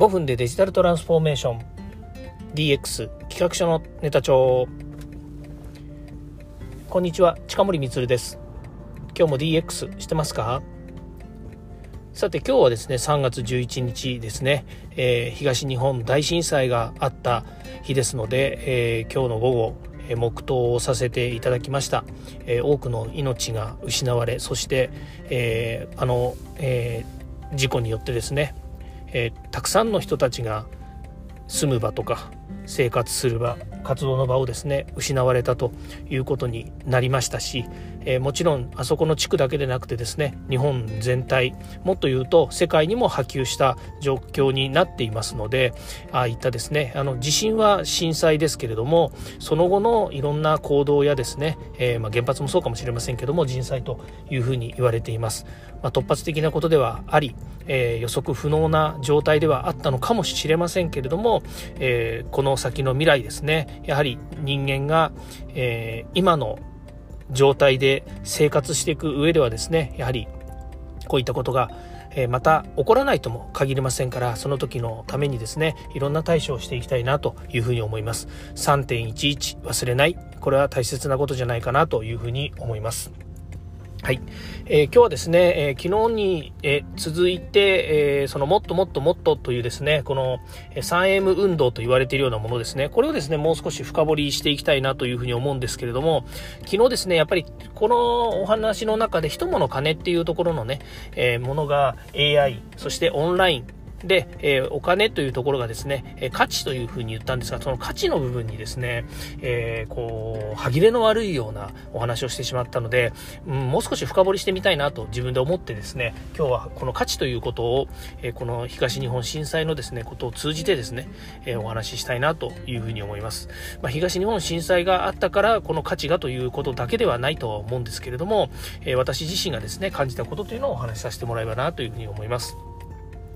5分でデジタルトランスフォーメーション。DX 企画書のネタ帳。こんにちは近森光です。今日も DX してますか？さて今日はですね3月11日ですね、えー、東日本大震災があった日ですので、えー、今日の午後黙祷をさせていただきました、えー、多くの命が失われそして、えー、あの、えー、事故によってですねえー、たくさんの人たちが住む場とか生活する場活動の場をですね失われたということになりましたし、えー、もちろんあそこの地区だけでなくてですね日本全体もっと言うと世界にも波及した状況になっていますのでああいったですねあの地震は震災ですけれどもその後のいろんな行動やですね、えー、まあ、原発もそうかもしれませんけども人災というふうに言われています、まあ、突発的なことではあり、えー、予測不能な状態ではあったのかもしれませんけれども、えこの先の未来ですね。やはり人間が、え今の状態で生活していく上ではですねやはりこういったことがまた起こらないとも限りませんからその時のためにですねいろんな対処をしていきたいなというふうに思います。3.11忘れない。これは大切なことじゃないかなというふうに思います。はい、えー、今日はですね、えー、昨日に、えー、続いて、えそのもっともっともっとというですね、この 3M 運動と言われているようなものですね、これをですね、もう少し深掘りしていきたいなというふうに思うんですけれども、昨日ですね、やっぱりこのお話の中で人物金っていうところのね、えものが AI、そしてオンライン、で、えー、お金というところがですね、え価値というふうに言ったんですが、その価値の部分にですね、えー、こう、歯切れの悪いようなお話をしてしまったので、うん、もう少し深掘りしてみたいなと自分で思ってですね、今日はこの価値ということを、えこの東日本震災のですね、ことを通じてですね、えお話ししたいなというふうに思います。まあ、東日本震災があったから、この価値がということだけではないとは思うんですけれども、え私自身がですね、感じたことというのをお話しさせてもらえばなというふうに思います。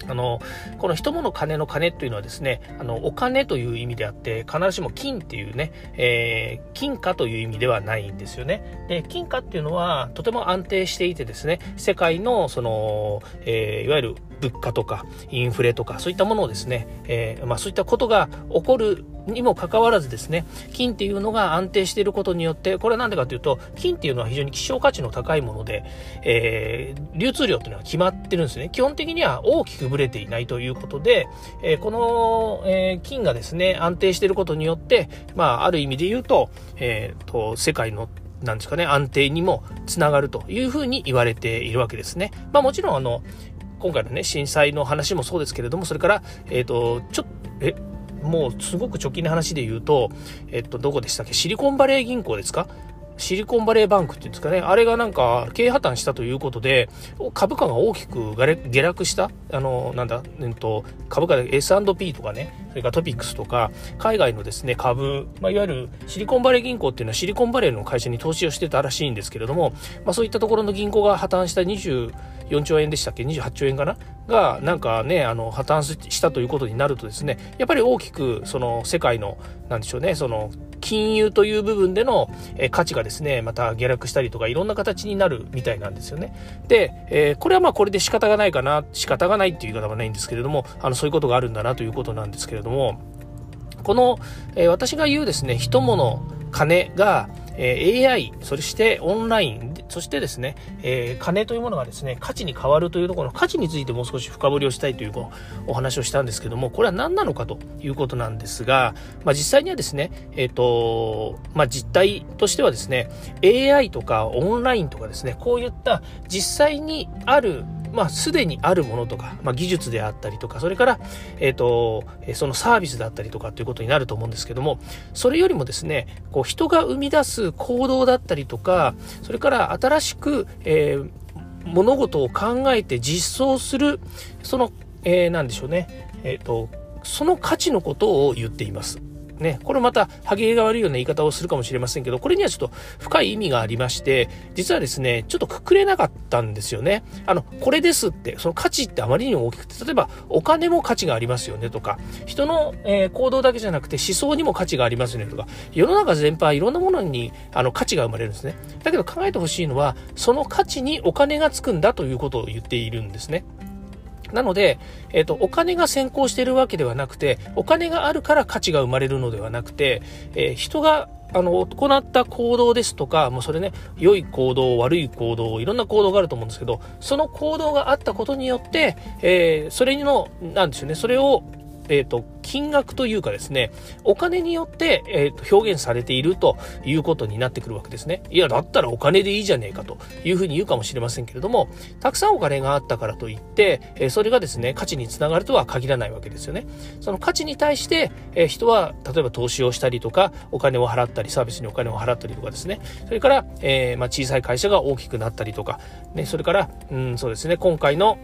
あの、この人物金の金というのはですね、あの、お金という意味であって、必ずしも金っていうね、えー、金貨という意味ではないんですよね。で、金貨っていうのは、とても安定していてですね、世界の、その、えー、いわゆる物価とかインフレとかそういったものをですね、えー、まあ、そういったことが起こるにもかかわらずですね金っていうのが安定していることによってこれは何でかというと金っていうのは非常に希少価値の高いもので、えー、流通量っていうのは決まってるんですね基本的には大きくぶれていないということで、えー、この、え金がですね安定していることによってまあある意味で言うと,、えーと、世界のなんですかね、安定にもつながるというふうに言われているわけですね。まあもちろんあの、今回のね、震災の話もそうですけれども、それから、えっ、ー、と、ちょっと、え、もうすごく直近の話で言うと、えっと、どこでしたっけ？シリコンバレー銀行ですか？シリコンバレーバンクっていうんですかね、あれがなんか経営破綻したということで、株価が大きく下落した、あの、なんだ、えっと、株価で S&P とかね、それからトピックスとか、海外のですね、株、まあ、いわゆるシリコンバレー銀行っていうのはシリコンバレーの会社に投資をしてたらしいんですけれども、まあ、そういったところの銀行が破綻した24兆円でしたっけ ?28 兆円かな？が、なんかね、あの、破綻したということになるとですね、やっぱり大きく、その、世界の、なんでしょうね、その、金融という部分での、え価値がですね、また下落したりとかいろんな形になるみたいなんですよね。で、えー、これはまあこれで仕方がないかな、仕方がないっていう言い方はないんですけれども、あの、そういうことがあるんだなということなんですけれども、この、えー、私が言うですね、人物、金が、え AI、そしてオンライン、そしてですね、えー、金というものがですね、価値に変わるというところの価値についてもう少し深掘りをしたいというお話をしたんですけども、これは何なのかということなんですが、まあ、実際にはですね、えっ、ー、と、まあ、実態としてはですね、AI とかオンラインとかですね、こういった実際にあるまあ、すでにあるものとか、まあ、技術であったりとか、それから、えっ、ー、と、そのサービスだったりとかということになると思うんですけども、それよりもですね、こう、人が生み出す行動だったりとか、それから新しく、えー、物事を考えて実装する、その、えー、なんでしょうね、えっ、と、その価値のことを言っています。ね、これまた、歯切れが悪いような言い方をするかもしれませんけど、これにはちょっと深い意味がありまして、実はですね、ちょっとくくれなかったんですよね。あの、これですって、その価値ってあまりにも大きくて、例えば、お金も価値がありますよねとか、人の、えー、行動だけじゃなくて思想にも価値がありますよねとか、世の中全般いろんなものにあの価値が生まれるんですね。だけど考えてほしいのは、その価値にお金がつくんだということを言っているんですね。なので、えっ、と、お金が先行しているわけではなくて、お金があるから価値が生まれるのではなくて、えー、人があの、行った行動ですとか、もうそれね、良い行動、悪い行動、いろんな行動があると思うんですけど、その行動があったことによって、えー、それの、なんですよね、それをえ、ー、と、金額というかですね、お金によって、えー、と表現されているということになってくるわけですね。いや、だったらお金でいいじゃねえかというふうに言うかもしれませんけれども、たくさんお金があったからといって、えー、それがですね、価値につながるとは限らないわけですよね。その価値に対して、え、人は、例えば投資をしたりとか、お金を払ったり、サービスにお金を払ったりとかですね、それから、え、まあ、小さい会社が大きくなったりとか、ね、それから、うん、そうですね、今回の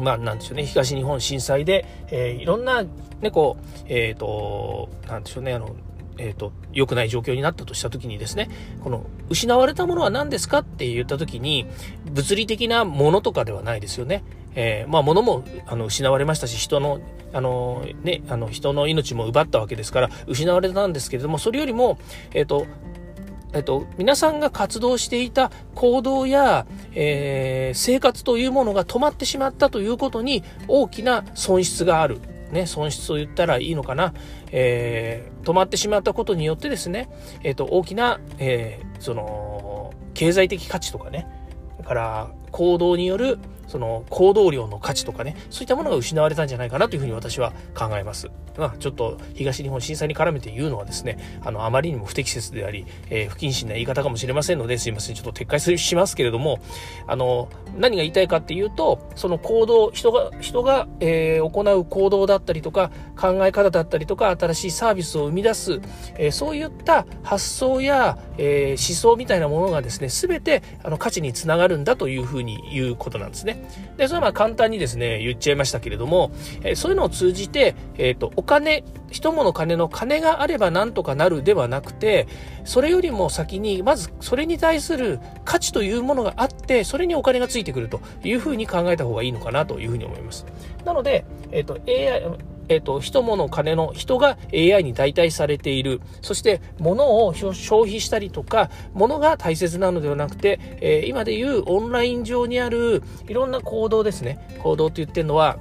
まあ、なんでしょうね、東日本震災で、えー、いろんな、ね、こう、えっ、ー、と、なんでしょうね、あの、えっ、ー、と、良くない状況になったとしたときにですね、この、失われたものは何ですかって言ったときに、物理的なものとかではないですよね。えー、まあ、物も、あの、失われましたし、人の、あの、ね、あの、人の命も奪ったわけですから、失われたんですけれども、それよりも、えっ、ー、と、えっと、皆さんが活動していた行動や、えー、生活というものが止まってしまったということに大きな損失がある。ね、損失を言ったらいいのかな。えー、止まってしまったことによってですね、えっ、と、大きな、えー、その、経済的価値とかね、から行動によるその行動量の価値とかね、そういったものが失われたんじゃないかなというふうに私は考えます。まあ、ちょっと東日本震災に絡めて言うのはですね、あの、あまりにも不適切であり、えー、不謹慎な言い方かもしれませんので、すいません、ちょっと撤回しますけれども、あの、何が言いたいかっていうと、その行動、人が、人が、えー、行う行動だったりとか、考え方だったりとか、新しいサービスを生み出す、えー、そういった発想や、え思想みたいなものがですね、すべて、あの、価値につながるんだというふうに言うことなんですね。で、それはまあ簡単にですね、言っちゃいましたけれども、え、そういうのを通じて、えっ、ー、と、お金、一物金の金があればなんとかなるではなくて、それよりも先に、まずそれに対する価値というものがあって、それにお金がついてくるというふうに考えた方がいいのかなというふうに思います。なので、えっ、ー、と、AI、えっ、と、人物金の人が AI に代替されている。そして、物を消費したりとか、物が大切なのではなくて、えー、今でいうオンライン上にあるいろんな行動ですね。行動って言ってるのは、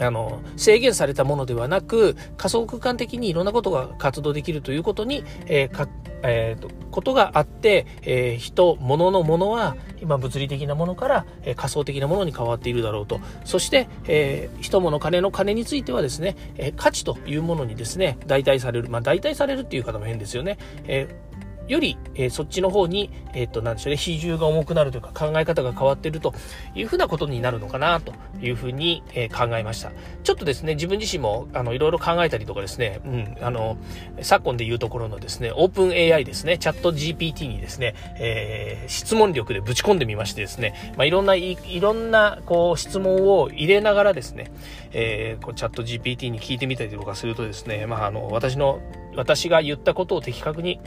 あの、制限されたものではなく、仮想空間的にいろんなことが活動できるということに、えー、えー、と、ことがあって、えー、人、物のものは、今物理的なものから、えー、仮想的なものに変わっているだろうと。そして、えー、人物金の金についてはですね、えー、価値というものにですね、代替される。まあ、代替されるっていう方も変ですよね。えーより、えー、そっちの方に、えっ、と、なんでしょうね、比重が重くなるというか考え方が変わっているというふうなことになるのかなというふうに、え、考えました。ちょっとですね、自分自身も、あの、いろいろ考えたりとかですね、うん、あの、昨今で言うところのですね、オープン AI ですね、チャット GPT にですね、え、質問力でぶち込んでみましてですね、まあ、いろんな、いろんな、こう、質問を入れながらですね、え、こうチャット GPT に聞いてみたりとかするとですね、まあ、あの、私の、私が言ったことを的確に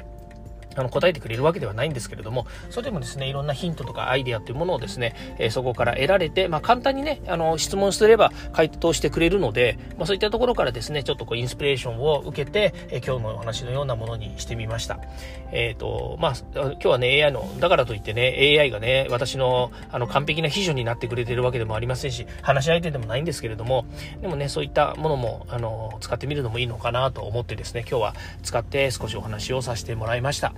あの答えてくれるわけではないんですけれども、それでもですね、いろんなヒントとかアイデアっていうものをですね、えー、そこから得られて、まあ、簡単にね、あの、質問すれば回答してくれるので、まあ、そういったところからですね、ちょっとこう、インスピレーションを受けて、えー、今日のお話のようなものにしてみました。えっ、ー、と、まあ、今日はね、AI の、だからといってね、AI がね、私の、あの、完璧な秘書になってくれてるわけでもありませんし、話し相手でもないんですけれども、でもね、そういったものも、あの、使ってみるのもいいのかなと思ってですね、今日は使って少しお話をさせてもらいました。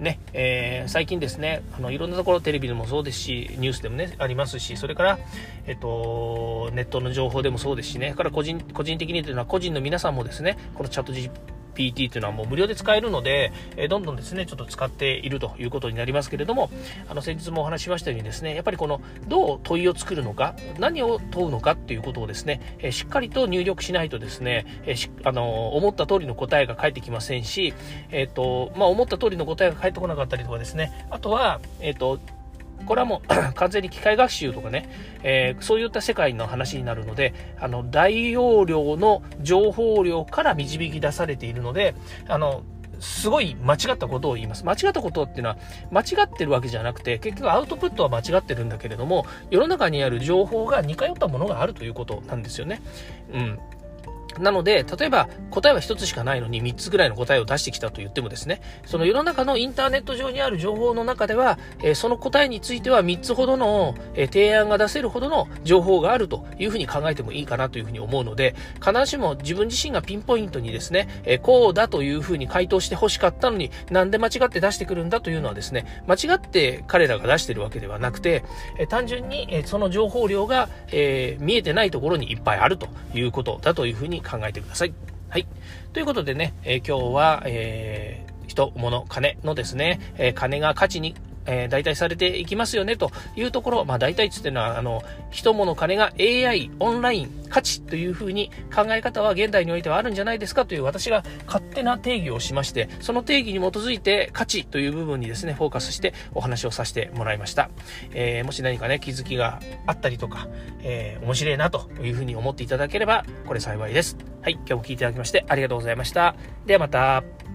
ね、えー、最近ですね、あの、いろんなところテレビでもそうですし、ニュースでもね、ありますし、それから、えっと、ネットの情報でもそうですしね、から個人、個人的にというのは個人の皆さんもですね、このチャット GPT PT というのはもう無料で使えるので、えどんどんですね、ちょっと使っているということになりますけれども、あの、先日もお話ししましたようにですね、やっぱりこの、どう問いを作るのか、何を問うのかっていうことをですね、えしっかりと入力しないとですね、えあの、思った通りの答えが返ってきませんし、えっ、ー、と、まあ、思った通りの答えが返ってこなかったりとかですね、あとは、えっ、ー、と、これはもう 完全に機械学習とかね、えー、そういった世界の話になるので、あの、大容量の情報量から導き出されているので、あの、すごい間違ったことを言います。間違ったことっていうのは、間違ってるわけじゃなくて、結局アウトプットは間違ってるんだけれども、世の中にある情報が似通ったものがあるということなんですよね。うん。なので、例えば答えは1つしかないのに3つぐらいの答えを出してきたと言ってもですね、その世の中のインターネット上にある情報の中では、えー、その答えについては3つほどの、えー、提案が出せるほどの情報があるというふうに考えてもいいかなというふうに思うので、必ずしも自分自身がピンポイントにですね、えー、こうだというふうに回答して欲しかったのに、なんで間違って出してくるんだというのはですね、間違って彼らが出してるわけではなくて、え単純に、えその情報量が、え見えてないところにいっぱいあるということだというふうに考えてください。はい。ということでね、えー、今日は、えー、人、物、金のですね、えー、金が価値にえー、代替されていきますよねというところ、まあ代替つっていうのは、あの、人物金が AI、オンライン、価値というふうに考え方は現代においてはあるんじゃないですかという私が勝手な定義をしまして、その定義に基づいて価値という部分にですね、フォーカスしてお話をさせてもらいました。えー、もし何かね、気づきがあったりとか、えー、面白いなというふうに思っていただければ、これ幸いです。はい、今日も聞いていただきましてありがとうございました。ではまた。